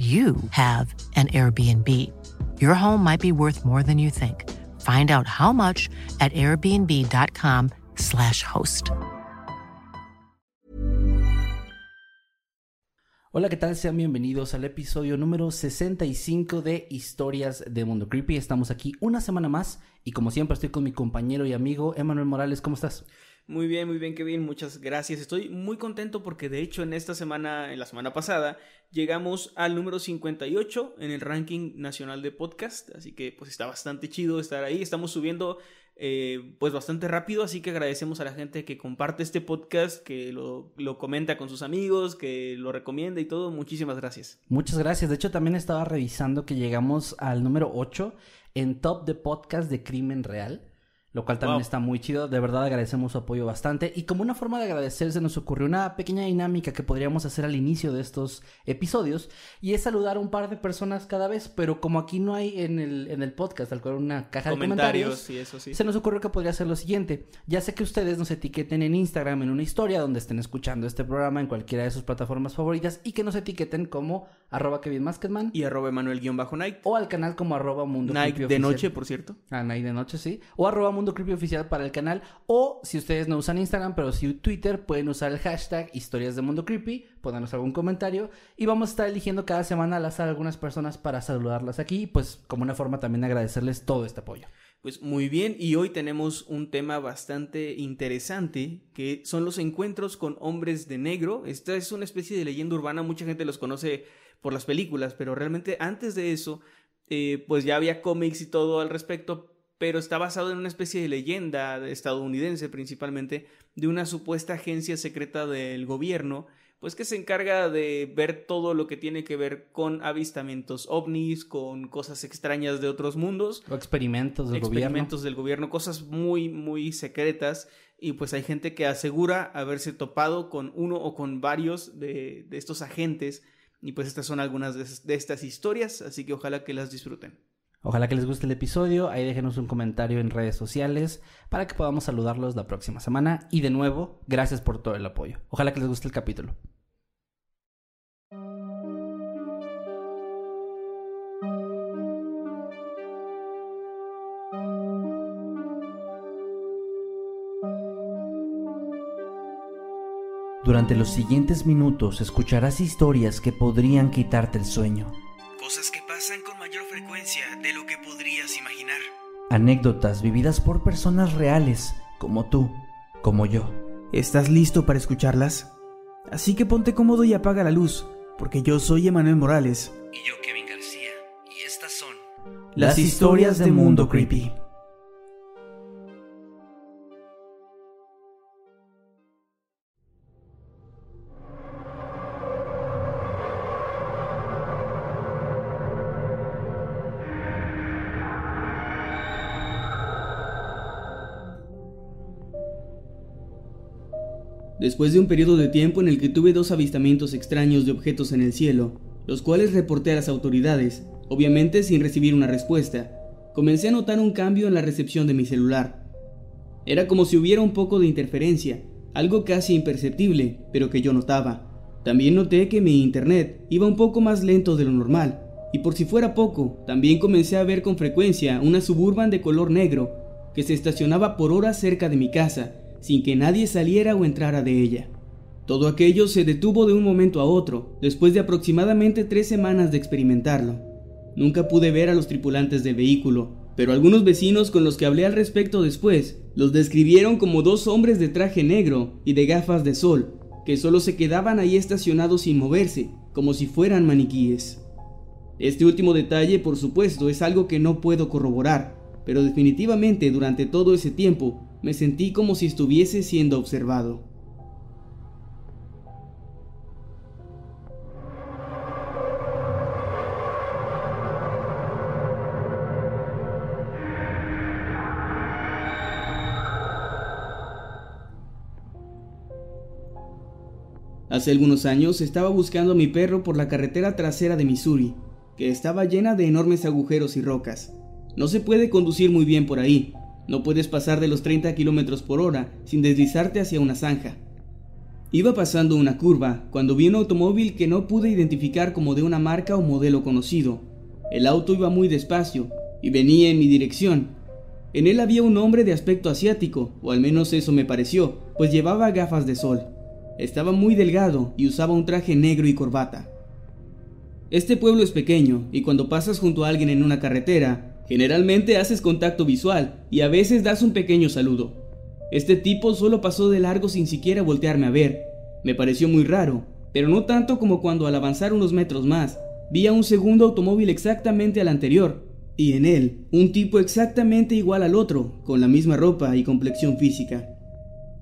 you have an Airbnb. Your home might be worth more than you think. Find out how much at airbnb.com/slash host. Hola, ¿qué tal? Sean bienvenidos al episodio número 65 de Historias de Mundo Creepy. Estamos aquí una semana más y como siempre estoy con mi compañero y amigo Emanuel Morales. ¿Cómo estás? Muy bien, muy bien, Kevin. Muchas gracias. Estoy muy contento porque de hecho en esta semana, en la semana pasada, llegamos al número 58 en el ranking nacional de podcast. Así que pues está bastante chido estar ahí. Estamos subiendo eh, pues bastante rápido, así que agradecemos a la gente que comparte este podcast, que lo, lo comenta con sus amigos, que lo recomienda y todo. Muchísimas gracias. Muchas gracias. De hecho también estaba revisando que llegamos al número 8 en top de podcast de crimen real lo cual también está muy chido. De verdad agradecemos su apoyo bastante. Y como una forma de agradecer, se nos ocurrió una pequeña dinámica que podríamos hacer al inicio de estos episodios. Y es saludar a un par de personas cada vez. Pero como aquí no hay en el, en el podcast, al cual una caja de comentarios, eso sí. se nos ocurrió que podría ser lo siguiente. Ya sé que ustedes nos etiqueten en Instagram en una historia donde estén escuchando este programa en cualquiera de sus plataformas favoritas. Y que nos etiqueten como arroba Kevin Masketman. Y arroba Emanuel-Night. O al canal como arroba Mundo de noche, por cierto. Ah, Night de noche, sí. O arroba Mundo Creepy Oficial para el canal. O si ustedes no usan Instagram, pero si Twitter, pueden usar el hashtag Historias de Mundo Creepy. Pónganos algún comentario. Y vamos a estar eligiendo cada semana al azar algunas personas para saludarlas aquí. Pues como una forma también de agradecerles todo este apoyo. Pues muy bien, y hoy tenemos un tema bastante interesante, que son los encuentros con hombres de negro. Esta es una especie de leyenda urbana, mucha gente los conoce por las películas, pero realmente antes de eso, eh, pues ya había cómics y todo al respecto, pero está basado en una especie de leyenda estadounidense principalmente de una supuesta agencia secreta del gobierno, pues que se encarga de ver todo lo que tiene que ver con avistamientos ovnis, con cosas extrañas de otros mundos. O experimentos del experimentos del gobierno, cosas muy, muy secretas. Y pues hay gente que asegura haberse topado con uno o con varios de, de estos agentes. Y pues estas son algunas de, de estas historias, así que ojalá que las disfruten. Ojalá que les guste el episodio, ahí déjenos un comentario en redes sociales para que podamos saludarlos la próxima semana. Y de nuevo, gracias por todo el apoyo. Ojalá que les guste el capítulo. Durante los siguientes minutos escucharás historias que podrían quitarte el sueño. Frecuencia de lo que podrías imaginar. Anécdotas vividas por personas reales, como tú, como yo. ¿Estás listo para escucharlas? Así que ponte cómodo y apaga la luz, porque yo soy Emanuel Morales. Y yo Kevin García, y estas son las, historias de Mundo Creepy. Después de un periodo de tiempo en el que tuve dos avistamientos extraños de objetos en el cielo, los cuales reporté a las autoridades, obviamente sin recibir una respuesta, comencé a notar un cambio en la recepción de mi celular. Era como si hubiera un poco de interferencia, algo casi imperceptible, pero que yo notaba. También noté que mi internet iba un poco más lento de lo normal, y por si fuera poco, también comencé a ver con frecuencia una suburban de color negro que se estacionaba por horas cerca de mi casa sin que nadie saliera o entrara de ella. Todo aquello se detuvo de un momento a otro, después de aproximadamente tres semanas de experimentarlo. Nunca pude ver a los tripulantes del vehículo, pero algunos vecinos con los que hablé al respecto después los describieron como dos hombres de traje negro y de gafas de sol, que solo se quedaban ahí estacionados sin moverse, como si fueran maniquíes. Este último detalle, por supuesto, es algo que no puedo corroborar, pero definitivamente durante todo ese tiempo me sentí como si estuviese siendo observado. Hace algunos años estaba buscando a mi perro por la carretera trasera de Missouri, que estaba llena de enormes agujeros y rocas. No se puede conducir muy bien por ahí, no puedes pasar de los 30 km por hora sin deslizarte hacia una zanja. Iba pasando una curva cuando vi un automóvil que no pude identificar como de una marca o modelo conocido. El auto iba muy despacio y venía en mi dirección. En él había un hombre de aspecto asiático, o al menos eso me pareció, pues llevaba gafas de sol. Estaba muy delgado y usaba un traje negro y corbata. Este pueblo es pequeño y cuando pasas junto a alguien en una carretera, generalmente haces contacto visual y a veces das un pequeño saludo. Este tipo solo pasó de largo sin siquiera voltearme a ver. Me pareció muy raro, pero no tanto como cuando al avanzar unos metros más, vi a un segundo automóvil exactamente al anterior, y en él un tipo exactamente igual al otro, con la misma ropa y complexión física.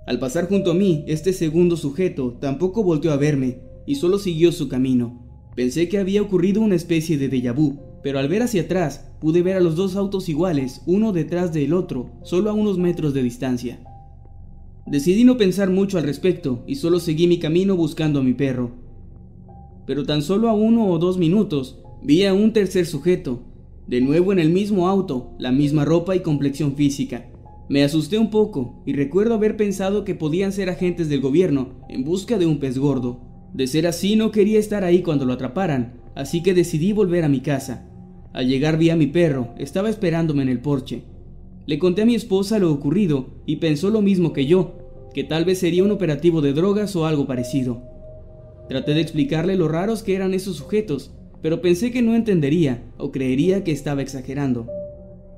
Al pasar junto a mí, este segundo sujeto tampoco volteó a verme y solo siguió su camino. Pensé que había ocurrido una especie de déjà vu, pero al ver hacia atrás pude ver a los dos autos iguales, uno detrás del otro, solo a unos metros de distancia. Decidí no pensar mucho al respecto y solo seguí mi camino buscando a mi perro. Pero tan solo a uno o dos minutos vi a un tercer sujeto, de nuevo en el mismo auto, la misma ropa y complexión física. Me asusté un poco y recuerdo haber pensado que podían ser agentes del gobierno en busca de un pez gordo. De ser así no quería estar ahí cuando lo atraparan, así que decidí volver a mi casa. Al llegar vi a mi perro, estaba esperándome en el porche. Le conté a mi esposa lo ocurrido y pensó lo mismo que yo, que tal vez sería un operativo de drogas o algo parecido. Traté de explicarle lo raros que eran esos sujetos, pero pensé que no entendería o creería que estaba exagerando.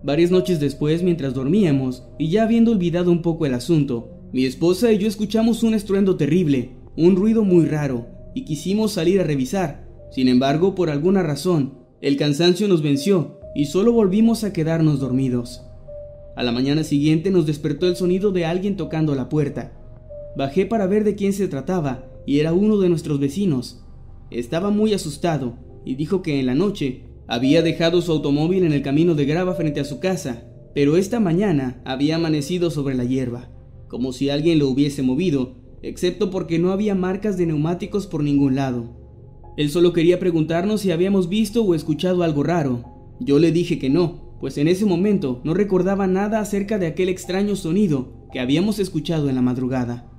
Varias noches después, mientras dormíamos, y ya habiendo olvidado un poco el asunto, mi esposa y yo escuchamos un estruendo terrible, un ruido muy raro, y quisimos salir a revisar. Sin embargo, por alguna razón, el cansancio nos venció y solo volvimos a quedarnos dormidos. A la mañana siguiente nos despertó el sonido de alguien tocando la puerta. Bajé para ver de quién se trataba y era uno de nuestros vecinos. Estaba muy asustado y dijo que en la noche había dejado su automóvil en el camino de grava frente a su casa, pero esta mañana había amanecido sobre la hierba, como si alguien lo hubiese movido, excepto porque no había marcas de neumáticos por ningún lado. Él solo quería preguntarnos si habíamos visto o escuchado algo raro. Yo le dije que no, pues en ese momento no recordaba nada acerca de aquel extraño sonido que habíamos escuchado en la madrugada.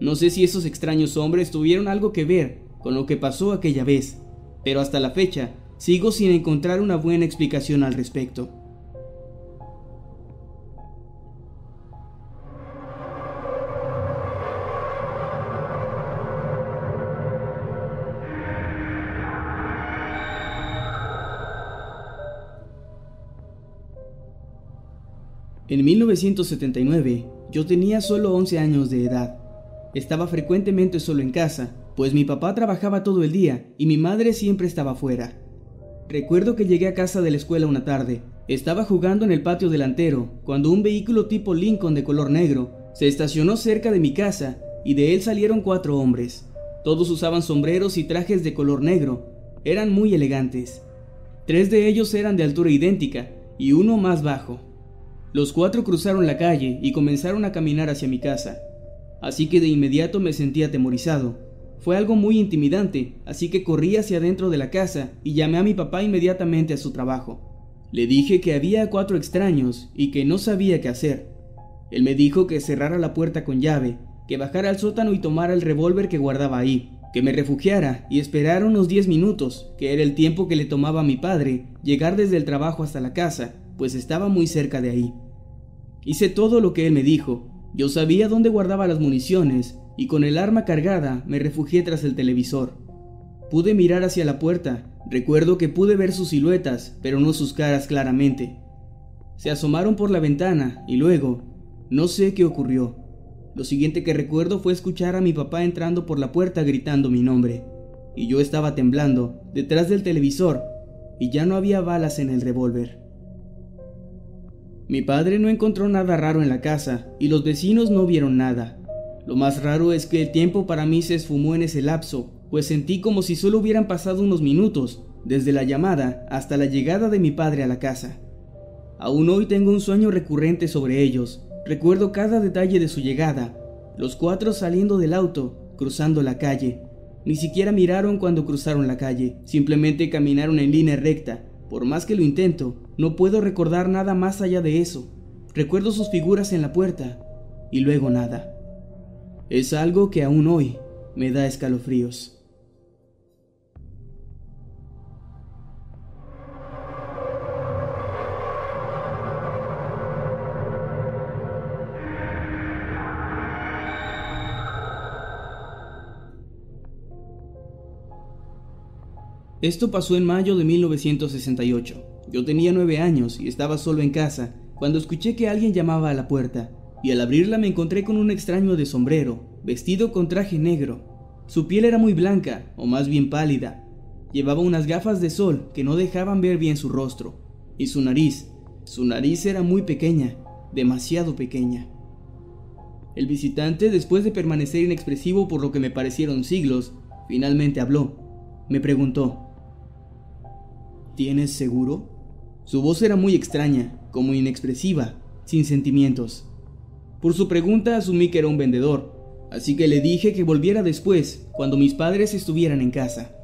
No sé si esos extraños hombres tuvieron algo que ver con lo que pasó aquella vez, pero hasta la fecha sigo sin encontrar una buena explicación al respecto. En 1979, yo tenía solo 11 años de edad. Estaba frecuentemente solo en casa, pues mi papá trabajaba todo el día y mi madre siempre estaba fuera. Recuerdo que llegué a casa de la escuela una tarde. Estaba jugando en el patio delantero cuando un vehículo tipo Lincoln de color negro se estacionó cerca de mi casa y de él salieron cuatro hombres. Todos usaban sombreros y trajes de color negro. Eran muy elegantes. Tres de ellos eran de altura idéntica y uno más bajo. Los cuatro cruzaron la calle y comenzaron a caminar hacia mi casa. Así que de inmediato me sentí atemorizado. Fue algo muy intimidante, así que corrí hacia adentro de la casa y llamé a mi papá inmediatamente a su trabajo. Le dije que había cuatro extraños y que no sabía qué hacer. Él me dijo que cerrara la puerta con llave, que bajara al sótano y tomara el revólver que guardaba ahí, que me refugiara y esperara unos diez minutos, que era el tiempo que le tomaba a mi padre llegar desde el trabajo hasta la casa, pues estaba muy cerca de ahí. Hice todo lo que él me dijo. Yo sabía dónde guardaba las municiones y con el arma cargada me refugié tras el televisor. Pude mirar hacia la puerta, recuerdo que pude ver sus siluetas, pero no sus caras claramente. Se asomaron por la ventana y luego, no sé qué ocurrió. Lo siguiente que recuerdo fue escuchar a mi papá entrando por la puerta gritando mi nombre, y yo estaba temblando detrás del televisor y ya no había balas en el revólver. Mi padre no encontró nada raro en la casa y los vecinos no vieron nada. Lo más raro es que el tiempo para mí se esfumó en ese lapso, pues sentí como si solo hubieran pasado unos minutos, desde la llamada hasta la llegada de mi padre a la casa. Aún hoy tengo un sueño recurrente sobre ellos, recuerdo cada detalle de su llegada, los cuatro saliendo del auto, cruzando la calle. Ni siquiera miraron cuando cruzaron la calle, simplemente caminaron en línea recta. Por más que lo intento, no puedo recordar nada más allá de eso. Recuerdo sus figuras en la puerta y luego nada. Es algo que aún hoy me da escalofríos. Esto pasó en mayo de 1968. Yo tenía nueve años y estaba solo en casa cuando escuché que alguien llamaba a la puerta, y al abrirla me encontré con un extraño de sombrero, vestido con traje negro. Su piel era muy blanca, o más bien pálida. Llevaba unas gafas de sol que no dejaban ver bien su rostro, y su nariz. Su nariz era muy pequeña, demasiado pequeña. El visitante, después de permanecer inexpresivo por lo que me parecieron siglos, finalmente habló. Me preguntó, ¿Tienes seguro? Su voz era muy extraña, como inexpresiva, sin sentimientos. Por su pregunta asumí que era un vendedor, así que le dije que volviera después, cuando mis padres estuvieran en casa.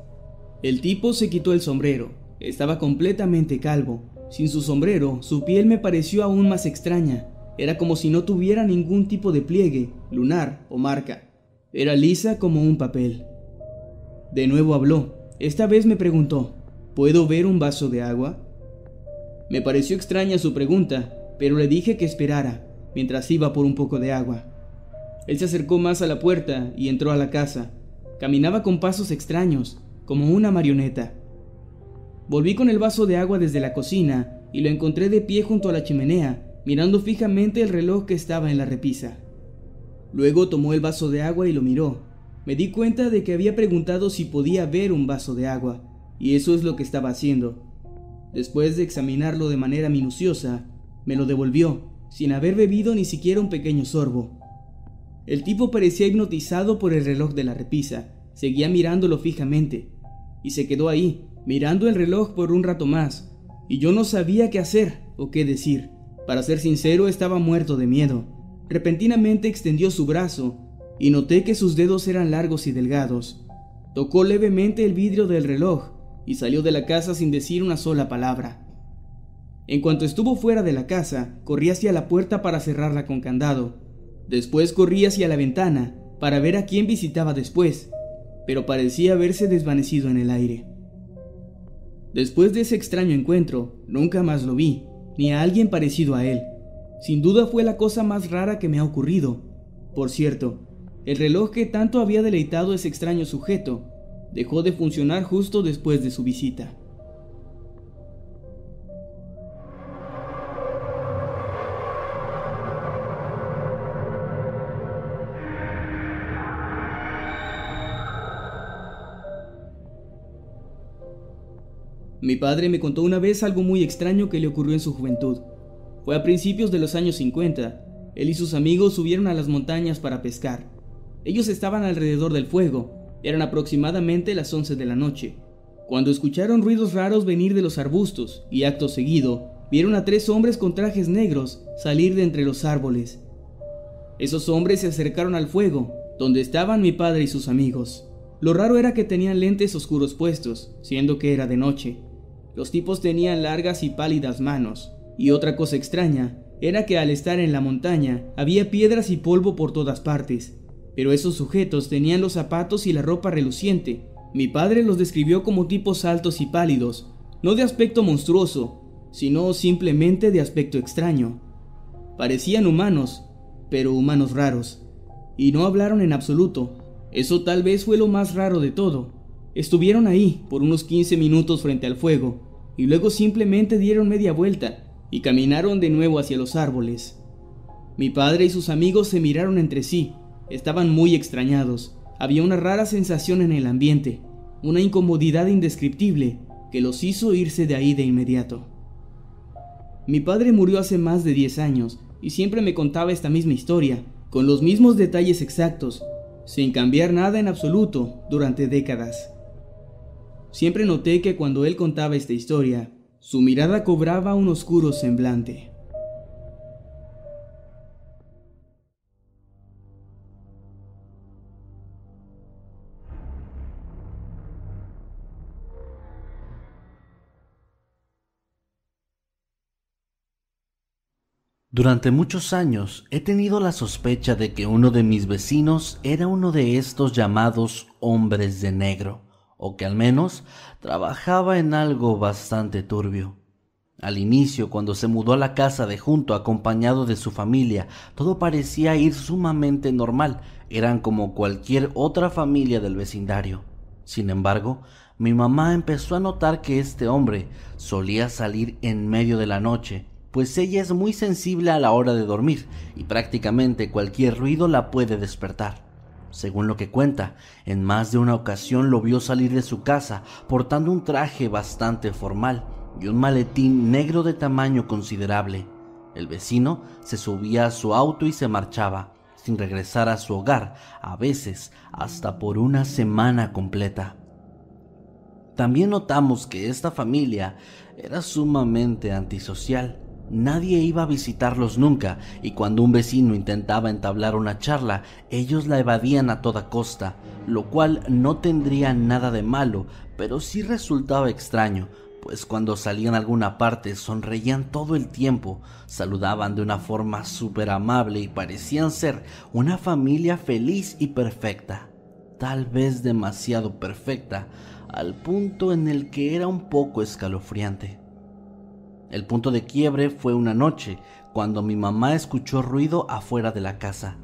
El tipo se quitó el sombrero, estaba completamente calvo. Sin su sombrero, su piel me pareció aún más extraña. Era como si no tuviera ningún tipo de pliegue, lunar o marca. Era lisa como un papel. De nuevo habló. Esta vez me preguntó, ¿Puedo ver un vaso de agua? Me pareció extraña su pregunta, pero le dije que esperara, mientras iba por un poco de agua. Él se acercó más a la puerta y entró a la casa. Caminaba con pasos extraños, como una marioneta. Volví con el vaso de agua desde la cocina y lo encontré de pie junto a la chimenea, mirando fijamente el reloj que estaba en la repisa. Luego tomó el vaso de agua y lo miró. Me di cuenta de que había preguntado si podía ver un vaso de agua, y eso es lo que estaba haciendo. Después de examinarlo de manera minuciosa, me lo devolvió, sin haber bebido ni siquiera un pequeño sorbo. El tipo parecía hipnotizado por el reloj de la repisa, seguía mirándolo fijamente, y se quedó ahí, mirando el reloj por un rato más, y yo no sabía qué hacer o qué decir. Para ser sincero, estaba muerto de miedo. Repentinamente extendió su brazo, y noté que sus dedos eran largos y delgados. Tocó levemente el vidrio del reloj, y salió de la casa sin decir una sola palabra. En cuanto estuvo fuera de la casa, corrí hacia la puerta para cerrarla con candado. Después corrí hacia la ventana para ver a quién visitaba después, pero parecía haberse desvanecido en el aire. Después de ese extraño encuentro, nunca más lo vi, ni a alguien parecido a él. Sin duda fue la cosa más rara que me ha ocurrido. Por cierto, el reloj que tanto había deleitado ese extraño sujeto dejó de funcionar justo después de su visita. Mi padre me contó una vez algo muy extraño que le ocurrió en su juventud. Fue a principios de los años 50. Él y sus amigos subieron a las montañas para pescar. Ellos estaban alrededor del fuego, eran aproximadamente las 11 de la noche, cuando escucharon ruidos raros venir de los arbustos y acto seguido vieron a tres hombres con trajes negros salir de entre los árboles. Esos hombres se acercaron al fuego, donde estaban mi padre y sus amigos. Lo raro era que tenían lentes oscuros puestos, siendo que era de noche. Los tipos tenían largas y pálidas manos, y otra cosa extraña era que al estar en la montaña había piedras y polvo por todas partes, pero esos sujetos tenían los zapatos y la ropa reluciente. Mi padre los describió como tipos altos y pálidos, no de aspecto monstruoso, sino simplemente de aspecto extraño. Parecían humanos, pero humanos raros, y no hablaron en absoluto. Eso tal vez fue lo más raro de todo. Estuvieron ahí por unos 15 minutos frente al fuego, y luego simplemente dieron media vuelta y caminaron de nuevo hacia los árboles. Mi padre y sus amigos se miraron entre sí, Estaban muy extrañados. Había una rara sensación en el ambiente, una incomodidad indescriptible que los hizo irse de ahí de inmediato. Mi padre murió hace más de 10 años y siempre me contaba esta misma historia, con los mismos detalles exactos, sin cambiar nada en absoluto durante décadas. Siempre noté que cuando él contaba esta historia, su mirada cobraba un oscuro semblante. Durante muchos años he tenido la sospecha de que uno de mis vecinos era uno de estos llamados hombres de negro, o que al menos trabajaba en algo bastante turbio. Al inicio, cuando se mudó a la casa de junto acompañado de su familia, todo parecía ir sumamente normal, eran como cualquier otra familia del vecindario. Sin embargo, mi mamá empezó a notar que este hombre solía salir en medio de la noche, pues ella es muy sensible a la hora de dormir y prácticamente cualquier ruido la puede despertar. Según lo que cuenta, en más de una ocasión lo vio salir de su casa portando un traje bastante formal y un maletín negro de tamaño considerable. El vecino se subía a su auto y se marchaba, sin regresar a su hogar, a veces hasta por una semana completa. También notamos que esta familia era sumamente antisocial Nadie iba a visitarlos nunca, y cuando un vecino intentaba entablar una charla, ellos la evadían a toda costa, lo cual no tendría nada de malo, pero sí resultaba extraño, pues cuando salían a alguna parte sonreían todo el tiempo, saludaban de una forma súper amable y parecían ser una familia feliz y perfecta, tal vez demasiado perfecta, al punto en el que era un poco escalofriante. El punto de quiebre fue una noche, cuando mi mamá escuchó ruido afuera de la casa.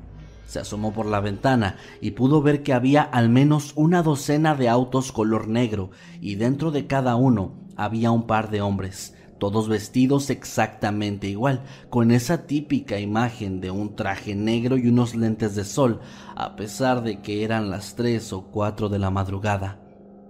Se asomó por la ventana y pudo ver que había al menos una docena de autos color negro y dentro de cada uno había un par de hombres, todos vestidos exactamente igual, con esa típica imagen de un traje negro y unos lentes de sol, a pesar de que eran las tres o cuatro de la madrugada.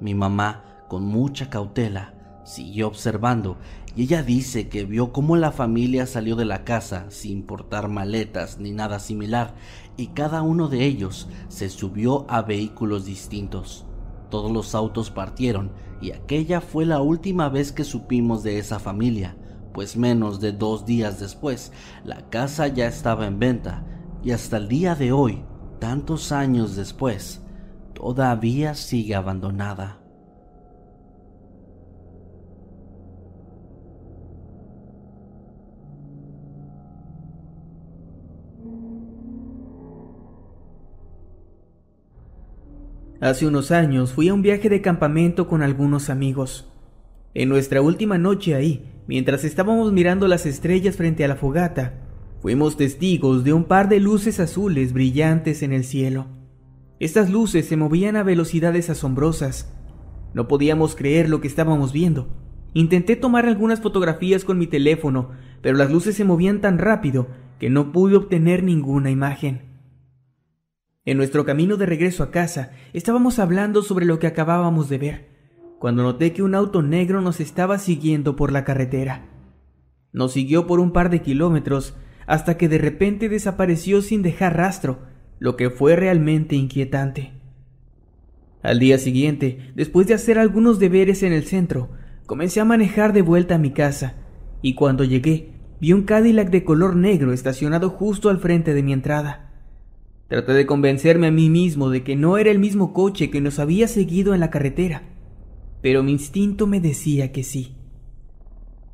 Mi mamá, con mucha cautela, siguió observando y ella dice que vio cómo la familia salió de la casa sin portar maletas ni nada similar y cada uno de ellos se subió a vehículos distintos. Todos los autos partieron y aquella fue la última vez que supimos de esa familia, pues menos de dos días después la casa ya estaba en venta y hasta el día de hoy, tantos años después, todavía sigue abandonada. Hace unos años fui a un viaje de campamento con algunos amigos. En nuestra última noche ahí, mientras estábamos mirando las estrellas frente a la fogata, fuimos testigos de un par de luces azules brillantes en el cielo. Estas luces se movían a velocidades asombrosas. No podíamos creer lo que estábamos viendo. Intenté tomar algunas fotografías con mi teléfono, pero las luces se movían tan rápido que no pude obtener ninguna imagen. En nuestro camino de regreso a casa, estábamos hablando sobre lo que acabábamos de ver, cuando noté que un auto negro nos estaba siguiendo por la carretera. Nos siguió por un par de kilómetros hasta que de repente desapareció sin dejar rastro, lo que fue realmente inquietante. Al día siguiente, después de hacer algunos deberes en el centro, comencé a manejar de vuelta a mi casa, y cuando llegué, vi un Cadillac de color negro estacionado justo al frente de mi entrada. Traté de convencerme a mí mismo de que no era el mismo coche que nos había seguido en la carretera, pero mi instinto me decía que sí.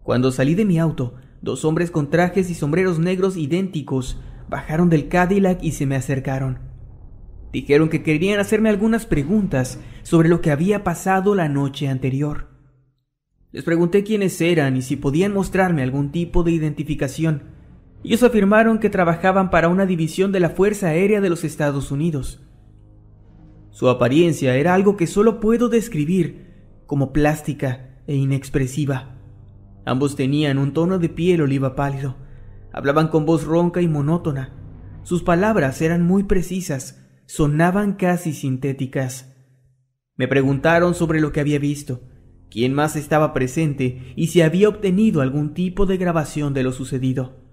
Cuando salí de mi auto, dos hombres con trajes y sombreros negros idénticos bajaron del Cadillac y se me acercaron. Dijeron que querían hacerme algunas preguntas sobre lo que había pasado la noche anterior. Les pregunté quiénes eran y si podían mostrarme algún tipo de identificación, ellos afirmaron que trabajaban para una división de la Fuerza Aérea de los Estados Unidos. Su apariencia era algo que solo puedo describir como plástica e inexpresiva. Ambos tenían un tono de piel oliva pálido. Hablaban con voz ronca y monótona. Sus palabras eran muy precisas, sonaban casi sintéticas. Me preguntaron sobre lo que había visto, quién más estaba presente y si había obtenido algún tipo de grabación de lo sucedido.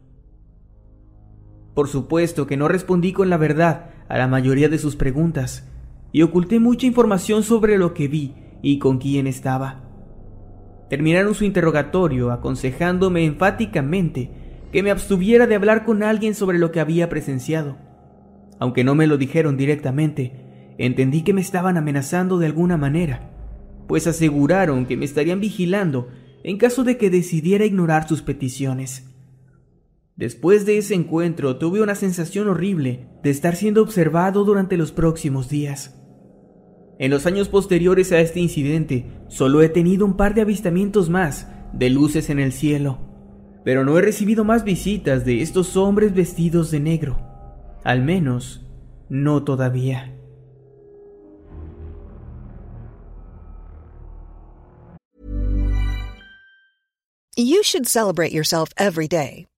Por supuesto que no respondí con la verdad a la mayoría de sus preguntas, y oculté mucha información sobre lo que vi y con quién estaba. Terminaron su interrogatorio aconsejándome enfáticamente que me abstuviera de hablar con alguien sobre lo que había presenciado. Aunque no me lo dijeron directamente, entendí que me estaban amenazando de alguna manera, pues aseguraron que me estarían vigilando en caso de que decidiera ignorar sus peticiones. Después de ese encuentro tuve una sensación horrible de estar siendo observado durante los próximos días. En los años posteriores a este incidente, solo he tenido un par de avistamientos más de luces en el cielo, pero no he recibido más visitas de estos hombres vestidos de negro. Al menos, no todavía. You should celebrate yourself every day,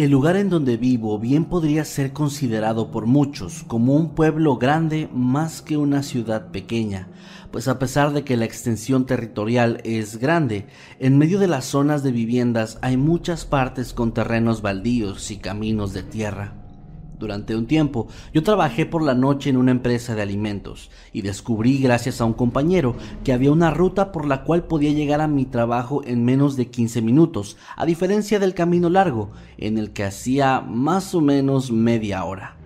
El lugar en donde vivo bien podría ser considerado por muchos como un pueblo grande más que una ciudad pequeña, pues a pesar de que la extensión territorial es grande, en medio de las zonas de viviendas hay muchas partes con terrenos baldíos y caminos de tierra. Durante un tiempo yo trabajé por la noche en una empresa de alimentos y descubrí gracias a un compañero que había una ruta por la cual podía llegar a mi trabajo en menos de 15 minutos, a diferencia del camino largo en el que hacía más o menos media hora.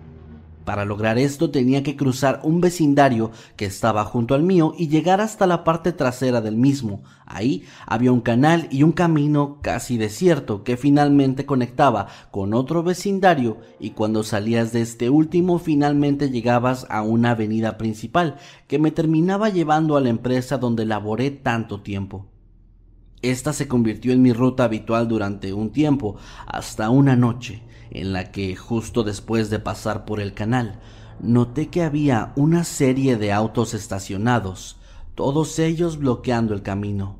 Para lograr esto tenía que cruzar un vecindario que estaba junto al mío y llegar hasta la parte trasera del mismo. Ahí había un canal y un camino casi desierto que finalmente conectaba con otro vecindario y cuando salías de este último finalmente llegabas a una avenida principal que me terminaba llevando a la empresa donde laboré tanto tiempo. Esta se convirtió en mi ruta habitual durante un tiempo, hasta una noche en la que justo después de pasar por el canal, noté que había una serie de autos estacionados, todos ellos bloqueando el camino.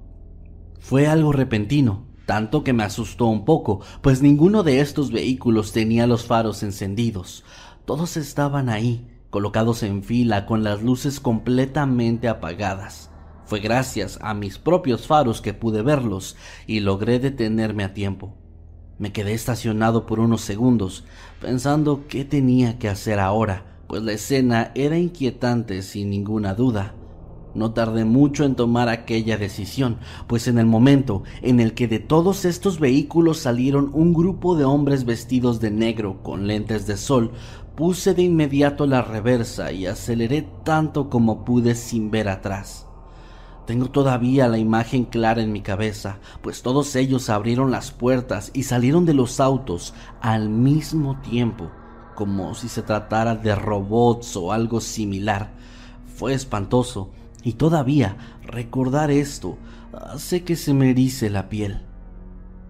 Fue algo repentino, tanto que me asustó un poco, pues ninguno de estos vehículos tenía los faros encendidos. Todos estaban ahí, colocados en fila con las luces completamente apagadas. Fue gracias a mis propios faros que pude verlos y logré detenerme a tiempo. Me quedé estacionado por unos segundos, pensando qué tenía que hacer ahora, pues la escena era inquietante sin ninguna duda. No tardé mucho en tomar aquella decisión, pues en el momento en el que de todos estos vehículos salieron un grupo de hombres vestidos de negro con lentes de sol, puse de inmediato la reversa y aceleré tanto como pude sin ver atrás. Tengo todavía la imagen clara en mi cabeza, pues todos ellos abrieron las puertas y salieron de los autos al mismo tiempo, como si se tratara de robots o algo similar. Fue espantoso, y todavía recordar esto hace que se me erice la piel.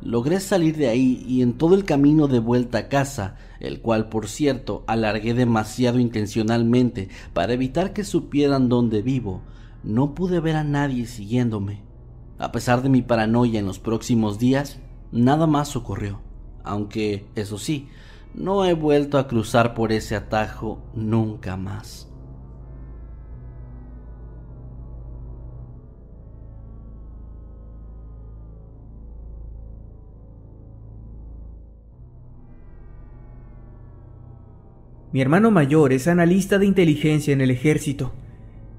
Logré salir de ahí y en todo el camino de vuelta a casa, el cual por cierto alargué demasiado intencionalmente para evitar que supieran dónde vivo, no pude ver a nadie siguiéndome. A pesar de mi paranoia en los próximos días, nada más ocurrió. Aunque, eso sí, no he vuelto a cruzar por ese atajo nunca más. Mi hermano mayor es analista de inteligencia en el ejército.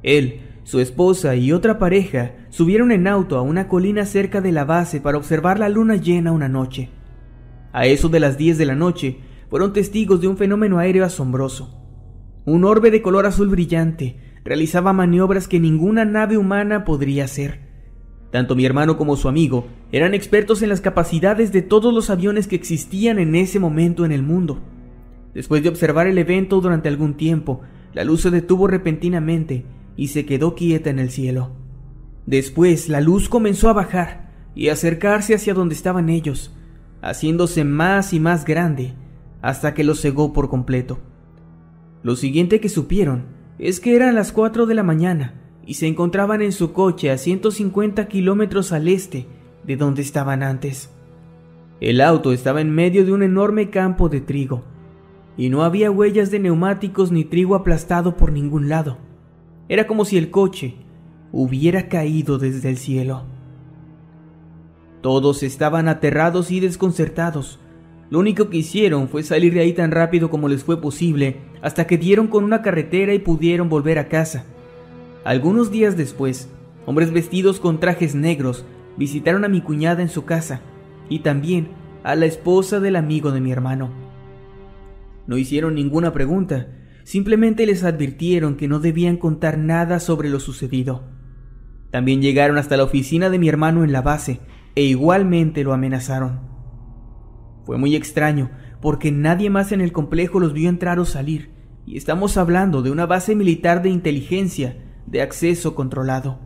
Él su esposa y otra pareja subieron en auto a una colina cerca de la base para observar la luna llena una noche. A eso de las 10 de la noche, fueron testigos de un fenómeno aéreo asombroso. Un orbe de color azul brillante realizaba maniobras que ninguna nave humana podría hacer. Tanto mi hermano como su amigo eran expertos en las capacidades de todos los aviones que existían en ese momento en el mundo. Después de observar el evento durante algún tiempo, la luz se detuvo repentinamente y se quedó quieta en el cielo. Después la luz comenzó a bajar y acercarse hacia donde estaban ellos, haciéndose más y más grande hasta que los cegó por completo. Lo siguiente que supieron es que eran las 4 de la mañana y se encontraban en su coche a 150 kilómetros al este de donde estaban antes. El auto estaba en medio de un enorme campo de trigo y no había huellas de neumáticos ni trigo aplastado por ningún lado. Era como si el coche hubiera caído desde el cielo. Todos estaban aterrados y desconcertados. Lo único que hicieron fue salir de ahí tan rápido como les fue posible, hasta que dieron con una carretera y pudieron volver a casa. Algunos días después, hombres vestidos con trajes negros visitaron a mi cuñada en su casa y también a la esposa del amigo de mi hermano. No hicieron ninguna pregunta, simplemente les advirtieron que no debían contar nada sobre lo sucedido. También llegaron hasta la oficina de mi hermano en la base e igualmente lo amenazaron. Fue muy extraño porque nadie más en el complejo los vio entrar o salir, y estamos hablando de una base militar de inteligencia de acceso controlado.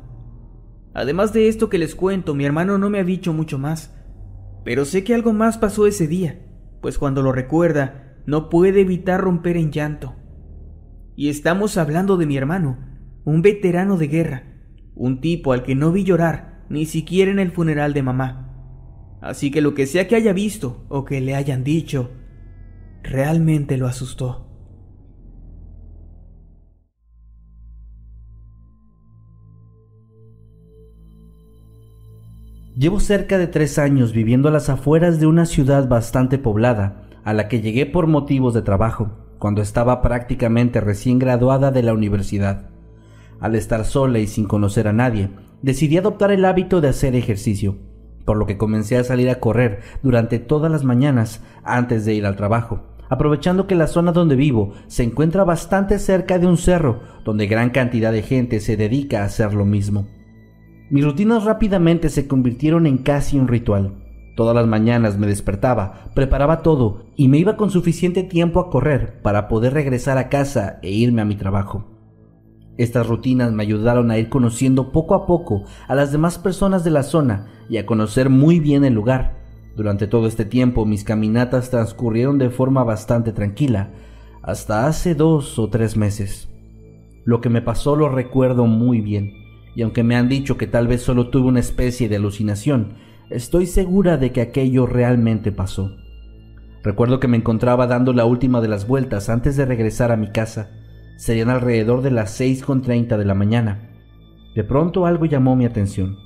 Además de esto que les cuento, mi hermano no me ha dicho mucho más, pero sé que algo más pasó ese día, pues cuando lo recuerda, no puede evitar romper en llanto. Y estamos hablando de mi hermano, un veterano de guerra, un tipo al que no vi llorar ni siquiera en el funeral de mamá. Así que lo que sea que haya visto o que le hayan dicho, realmente lo asustó. Llevo cerca de tres años viviendo a las afueras de una ciudad bastante poblada, a la que llegué por motivos de trabajo, cuando estaba prácticamente recién graduada de la universidad. Al estar sola y sin conocer a nadie, decidí adoptar el hábito de hacer ejercicio, por lo que comencé a salir a correr durante todas las mañanas antes de ir al trabajo, aprovechando que la zona donde vivo se encuentra bastante cerca de un cerro donde gran cantidad de gente se dedica a hacer lo mismo. Mis rutinas rápidamente se convirtieron en casi un ritual. Todas las mañanas me despertaba, preparaba todo y me iba con suficiente tiempo a correr para poder regresar a casa e irme a mi trabajo. Estas rutinas me ayudaron a ir conociendo poco a poco a las demás personas de la zona y a conocer muy bien el lugar. Durante todo este tiempo mis caminatas transcurrieron de forma bastante tranquila, hasta hace dos o tres meses. Lo que me pasó lo recuerdo muy bien y aunque me han dicho que tal vez solo tuve una especie de alucinación, estoy segura de que aquello realmente pasó. Recuerdo que me encontraba dando la última de las vueltas antes de regresar a mi casa. Serían alrededor de las 6.30 de la mañana. De pronto algo llamó mi atención.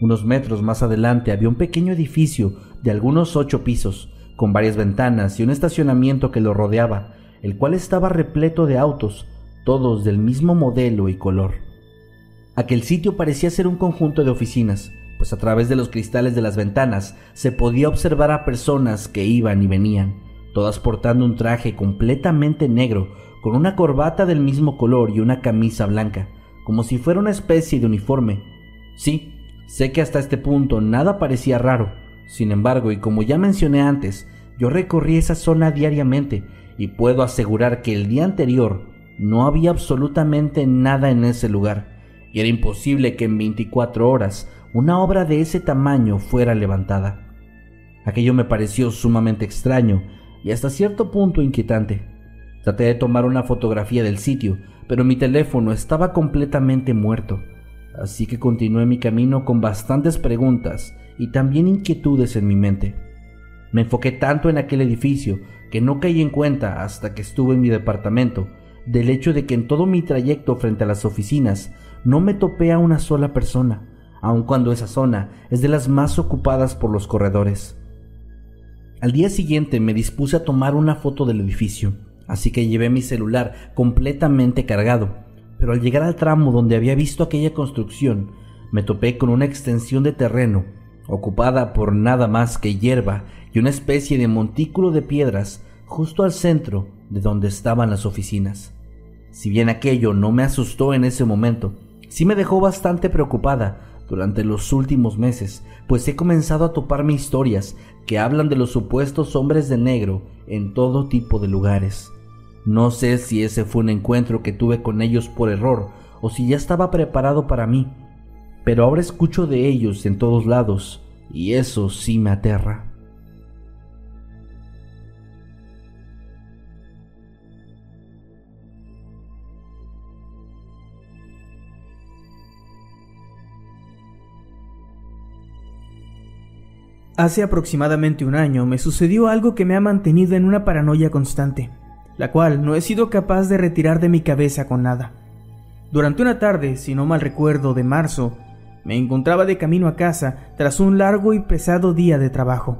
Unos metros más adelante había un pequeño edificio de algunos ocho pisos, con varias ventanas y un estacionamiento que lo rodeaba, el cual estaba repleto de autos, todos del mismo modelo y color. Aquel sitio parecía ser un conjunto de oficinas, pues a través de los cristales de las ventanas se podía observar a personas que iban y venían, todas portando un traje completamente negro, con una corbata del mismo color y una camisa blanca, como si fuera una especie de uniforme. Sí, sé que hasta este punto nada parecía raro, sin embargo, y como ya mencioné antes, yo recorrí esa zona diariamente y puedo asegurar que el día anterior no había absolutamente nada en ese lugar y era imposible que en 24 horas una obra de ese tamaño fuera levantada. Aquello me pareció sumamente extraño y hasta cierto punto inquietante. Traté de tomar una fotografía del sitio, pero mi teléfono estaba completamente muerto, así que continué mi camino con bastantes preguntas y también inquietudes en mi mente. Me enfoqué tanto en aquel edificio que no caí en cuenta hasta que estuve en mi departamento del hecho de que en todo mi trayecto frente a las oficinas no me topé a una sola persona, aun cuando esa zona es de las más ocupadas por los corredores. Al día siguiente me dispuse a tomar una foto del edificio, así que llevé mi celular completamente cargado, pero al llegar al tramo donde había visto aquella construcción, me topé con una extensión de terreno ocupada por nada más que hierba y una especie de montículo de piedras justo al centro de donde estaban las oficinas. Si bien aquello no me asustó en ese momento, sí me dejó bastante preocupada durante los últimos meses, pues he comenzado a toparme historias que hablan de los supuestos hombres de negro en todo tipo de lugares. No sé si ese fue un encuentro que tuve con ellos por error o si ya estaba preparado para mí, pero ahora escucho de ellos en todos lados y eso sí me aterra. Hace aproximadamente un año me sucedió algo que me ha mantenido en una paranoia constante, la cual no he sido capaz de retirar de mi cabeza con nada. Durante una tarde, si no mal recuerdo, de marzo, me encontraba de camino a casa tras un largo y pesado día de trabajo.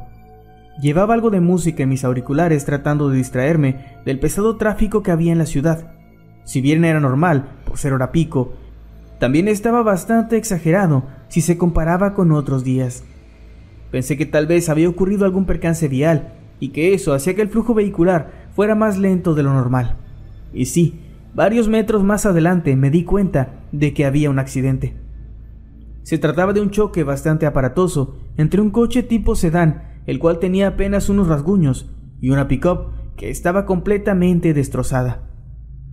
Llevaba algo de música en mis auriculares tratando de distraerme del pesado tráfico que había en la ciudad. Si bien era normal, por ser hora pico, también estaba bastante exagerado si se comparaba con otros días. Pensé que tal vez había ocurrido algún percance vial y que eso hacía que el flujo vehicular fuera más lento de lo normal. Y sí, varios metros más adelante me di cuenta de que había un accidente. Se trataba de un choque bastante aparatoso entre un coche tipo sedán, el cual tenía apenas unos rasguños, y una pickup que estaba completamente destrozada.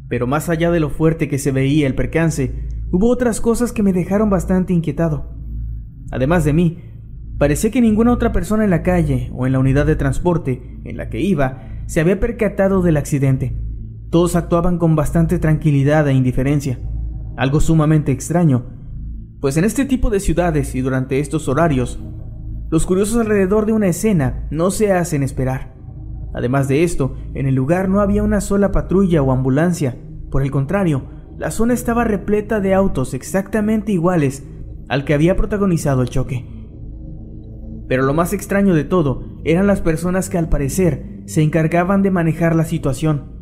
Pero más allá de lo fuerte que se veía el percance, hubo otras cosas que me dejaron bastante inquietado. Además de mí, parecía que ninguna otra persona en la calle o en la unidad de transporte en la que iba se había percatado del accidente. Todos actuaban con bastante tranquilidad e indiferencia, algo sumamente extraño, pues en este tipo de ciudades y durante estos horarios, los curiosos alrededor de una escena no se hacen esperar. Además de esto, en el lugar no había una sola patrulla o ambulancia, por el contrario, la zona estaba repleta de autos exactamente iguales al que había protagonizado el choque. Pero lo más extraño de todo eran las personas que al parecer se encargaban de manejar la situación,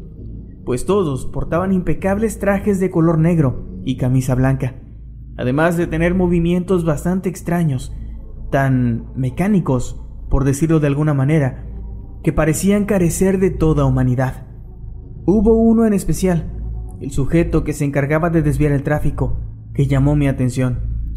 pues todos portaban impecables trajes de color negro y camisa blanca, además de tener movimientos bastante extraños, tan mecánicos, por decirlo de alguna manera, que parecían carecer de toda humanidad. Hubo uno en especial, el sujeto que se encargaba de desviar el tráfico, que llamó mi atención.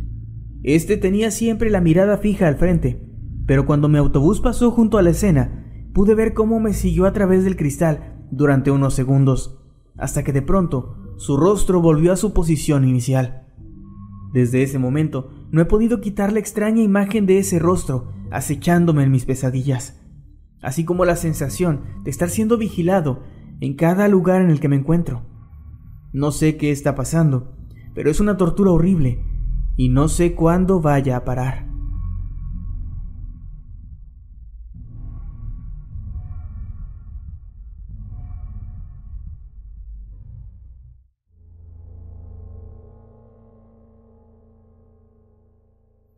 Este tenía siempre la mirada fija al frente, pero cuando mi autobús pasó junto a la escena, pude ver cómo me siguió a través del cristal durante unos segundos, hasta que de pronto su rostro volvió a su posición inicial. Desde ese momento no he podido quitar la extraña imagen de ese rostro acechándome en mis pesadillas, así como la sensación de estar siendo vigilado en cada lugar en el que me encuentro. No sé qué está pasando, pero es una tortura horrible y no sé cuándo vaya a parar.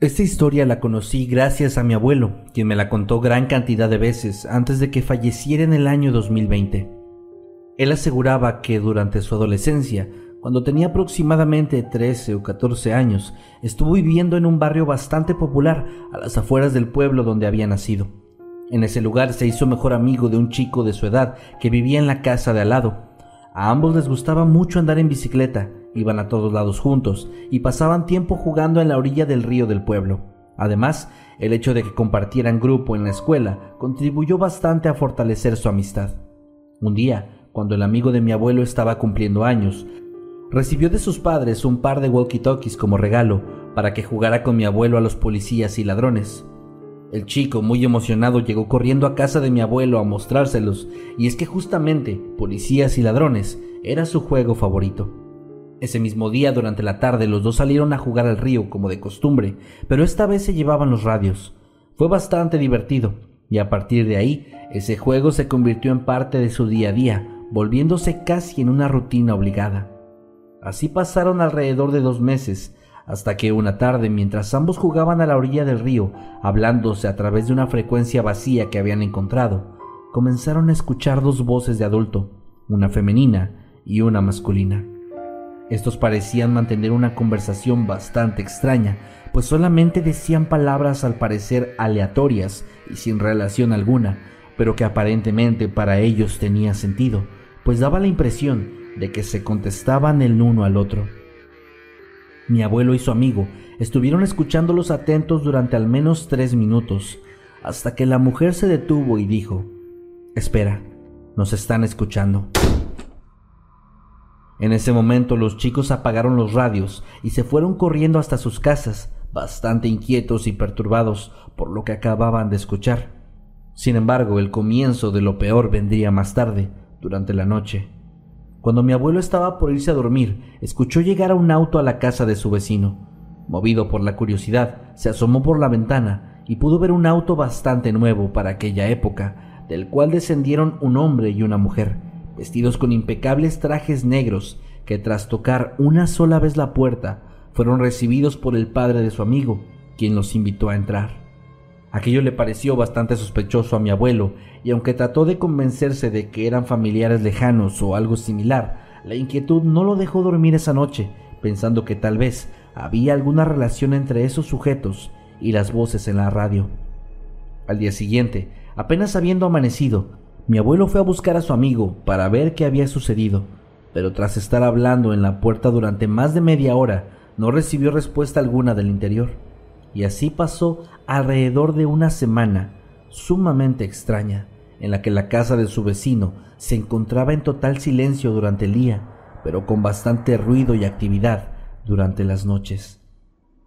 Esta historia la conocí gracias a mi abuelo, quien me la contó gran cantidad de veces antes de que falleciera en el año 2020. Él aseguraba que durante su adolescencia cuando tenía aproximadamente 13 o 14 años, estuvo viviendo en un barrio bastante popular a las afueras del pueblo donde había nacido. En ese lugar se hizo mejor amigo de un chico de su edad que vivía en la casa de al lado. A ambos les gustaba mucho andar en bicicleta, iban a todos lados juntos y pasaban tiempo jugando en la orilla del río del pueblo. Además, el hecho de que compartieran grupo en la escuela contribuyó bastante a fortalecer su amistad. Un día, cuando el amigo de mi abuelo estaba cumpliendo años, Recibió de sus padres un par de walkie-talkies como regalo para que jugara con mi abuelo a los policías y ladrones. El chico, muy emocionado, llegó corriendo a casa de mi abuelo a mostrárselos, y es que justamente policías y ladrones era su juego favorito. Ese mismo día, durante la tarde, los dos salieron a jugar al río como de costumbre, pero esta vez se llevaban los radios. Fue bastante divertido, y a partir de ahí, ese juego se convirtió en parte de su día a día, volviéndose casi en una rutina obligada. Así pasaron alrededor de dos meses, hasta que una tarde, mientras ambos jugaban a la orilla del río, hablándose a través de una frecuencia vacía que habían encontrado, comenzaron a escuchar dos voces de adulto, una femenina y una masculina. Estos parecían mantener una conversación bastante extraña, pues solamente decían palabras al parecer aleatorias y sin relación alguna, pero que aparentemente para ellos tenía sentido, pues daba la impresión de que se contestaban el uno al otro. Mi abuelo y su amigo estuvieron escuchándolos atentos durante al menos tres minutos, hasta que la mujer se detuvo y dijo, Espera, nos están escuchando. En ese momento los chicos apagaron los radios y se fueron corriendo hasta sus casas, bastante inquietos y perturbados por lo que acababan de escuchar. Sin embargo, el comienzo de lo peor vendría más tarde, durante la noche. Cuando mi abuelo estaba por irse a dormir, escuchó llegar a un auto a la casa de su vecino. Movido por la curiosidad, se asomó por la ventana y pudo ver un auto bastante nuevo para aquella época, del cual descendieron un hombre y una mujer, vestidos con impecables trajes negros que tras tocar una sola vez la puerta, fueron recibidos por el padre de su amigo, quien los invitó a entrar. Aquello le pareció bastante sospechoso a mi abuelo, y aunque trató de convencerse de que eran familiares lejanos o algo similar, la inquietud no lo dejó dormir esa noche, pensando que tal vez había alguna relación entre esos sujetos y las voces en la radio. Al día siguiente, apenas habiendo amanecido, mi abuelo fue a buscar a su amigo para ver qué había sucedido, pero tras estar hablando en la puerta durante más de media hora, no recibió respuesta alguna del interior. Y así pasó alrededor de una semana sumamente extraña, en la que la casa de su vecino se encontraba en total silencio durante el día, pero con bastante ruido y actividad durante las noches.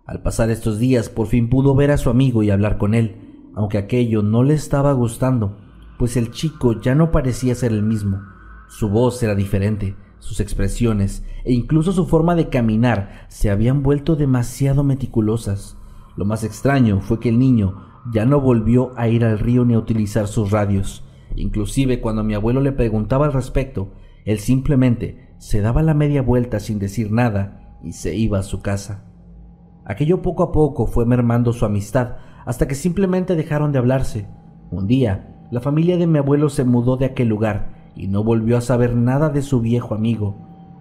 Al pasar estos días por fin pudo ver a su amigo y hablar con él, aunque aquello no le estaba gustando, pues el chico ya no parecía ser el mismo. Su voz era diferente, sus expresiones e incluso su forma de caminar se habían vuelto demasiado meticulosas. Lo más extraño fue que el niño ya no volvió a ir al río ni a utilizar sus radios. Inclusive cuando mi abuelo le preguntaba al respecto, él simplemente se daba la media vuelta sin decir nada y se iba a su casa. Aquello poco a poco fue mermando su amistad hasta que simplemente dejaron de hablarse. Un día, la familia de mi abuelo se mudó de aquel lugar y no volvió a saber nada de su viejo amigo,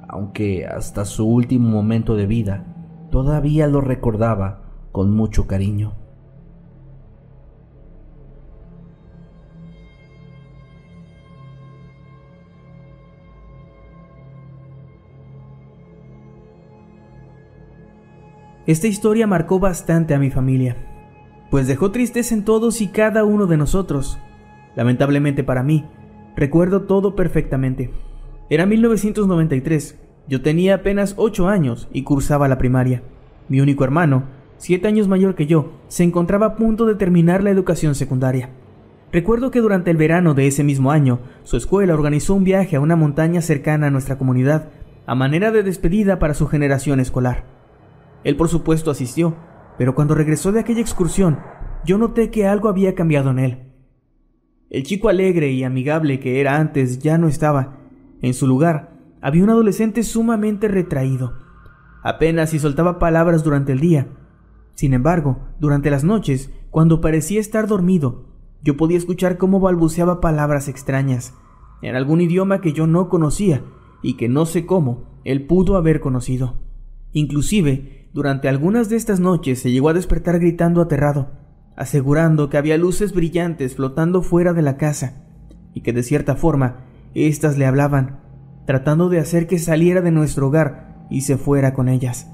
aunque hasta su último momento de vida todavía lo recordaba con mucho cariño. Esta historia marcó bastante a mi familia, pues dejó tristeza en todos y cada uno de nosotros. Lamentablemente para mí, recuerdo todo perfectamente. Era 1993, yo tenía apenas 8 años y cursaba la primaria. Mi único hermano, 7 años mayor que yo, se encontraba a punto de terminar la educación secundaria. Recuerdo que durante el verano de ese mismo año, su escuela organizó un viaje a una montaña cercana a nuestra comunidad, a manera de despedida para su generación escolar. Él por supuesto asistió, pero cuando regresó de aquella excursión, yo noté que algo había cambiado en él. El chico alegre y amigable que era antes ya no estaba. En su lugar había un adolescente sumamente retraído. Apenas si soltaba palabras durante el día. Sin embargo, durante las noches, cuando parecía estar dormido, yo podía escuchar cómo balbuceaba palabras extrañas, en algún idioma que yo no conocía y que no sé cómo él pudo haber conocido. Inclusive durante algunas de estas noches se llegó a despertar gritando aterrado, asegurando que había luces brillantes flotando fuera de la casa y que de cierta forma éstas le hablaban, tratando de hacer que saliera de nuestro hogar y se fuera con ellas.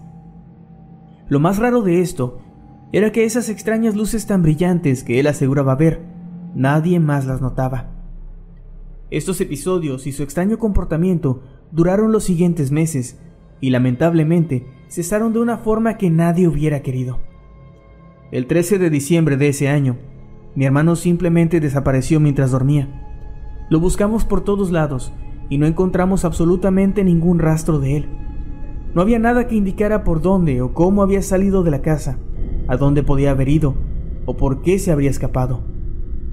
Lo más raro de esto era que esas extrañas luces tan brillantes que él aseguraba ver, nadie más las notaba. Estos episodios y su extraño comportamiento duraron los siguientes meses y lamentablemente cesaron de una forma que nadie hubiera querido. El 13 de diciembre de ese año, mi hermano simplemente desapareció mientras dormía. Lo buscamos por todos lados y no encontramos absolutamente ningún rastro de él. No había nada que indicara por dónde o cómo había salido de la casa, a dónde podía haber ido o por qué se habría escapado.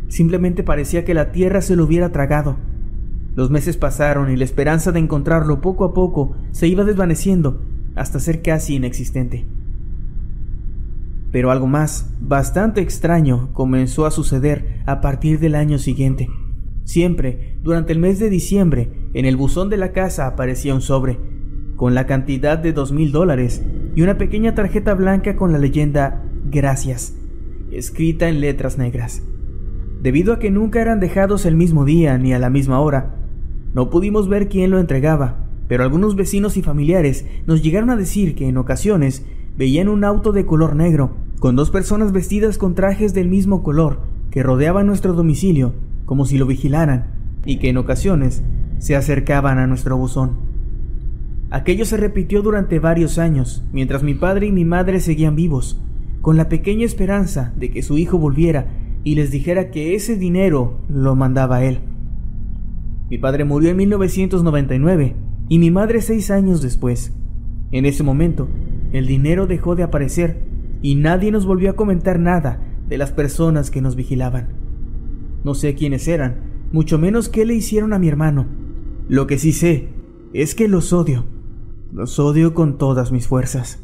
Simplemente parecía que la tierra se lo hubiera tragado. Los meses pasaron y la esperanza de encontrarlo poco a poco se iba desvaneciendo hasta ser casi inexistente. Pero algo más, bastante extraño, comenzó a suceder a partir del año siguiente. Siempre, durante el mes de diciembre, en el buzón de la casa aparecía un sobre, con la cantidad de dos mil dólares y una pequeña tarjeta blanca con la leyenda Gracias, escrita en letras negras. Debido a que nunca eran dejados el mismo día ni a la misma hora, no pudimos ver quién lo entregaba, pero algunos vecinos y familiares nos llegaron a decir que en ocasiones veían un auto de color negro, con dos personas vestidas con trajes del mismo color, que rodeaban nuestro domicilio como si lo vigilaran, y que en ocasiones se acercaban a nuestro buzón. Aquello se repitió durante varios años, mientras mi padre y mi madre seguían vivos, con la pequeña esperanza de que su hijo volviera y les dijera que ese dinero lo mandaba él. Mi padre murió en 1999 y mi madre seis años después. En ese momento, el dinero dejó de aparecer y nadie nos volvió a comentar nada de las personas que nos vigilaban. No sé quiénes eran, mucho menos qué le hicieron a mi hermano. Lo que sí sé es que los odio Los odio con todas mis fuerzas.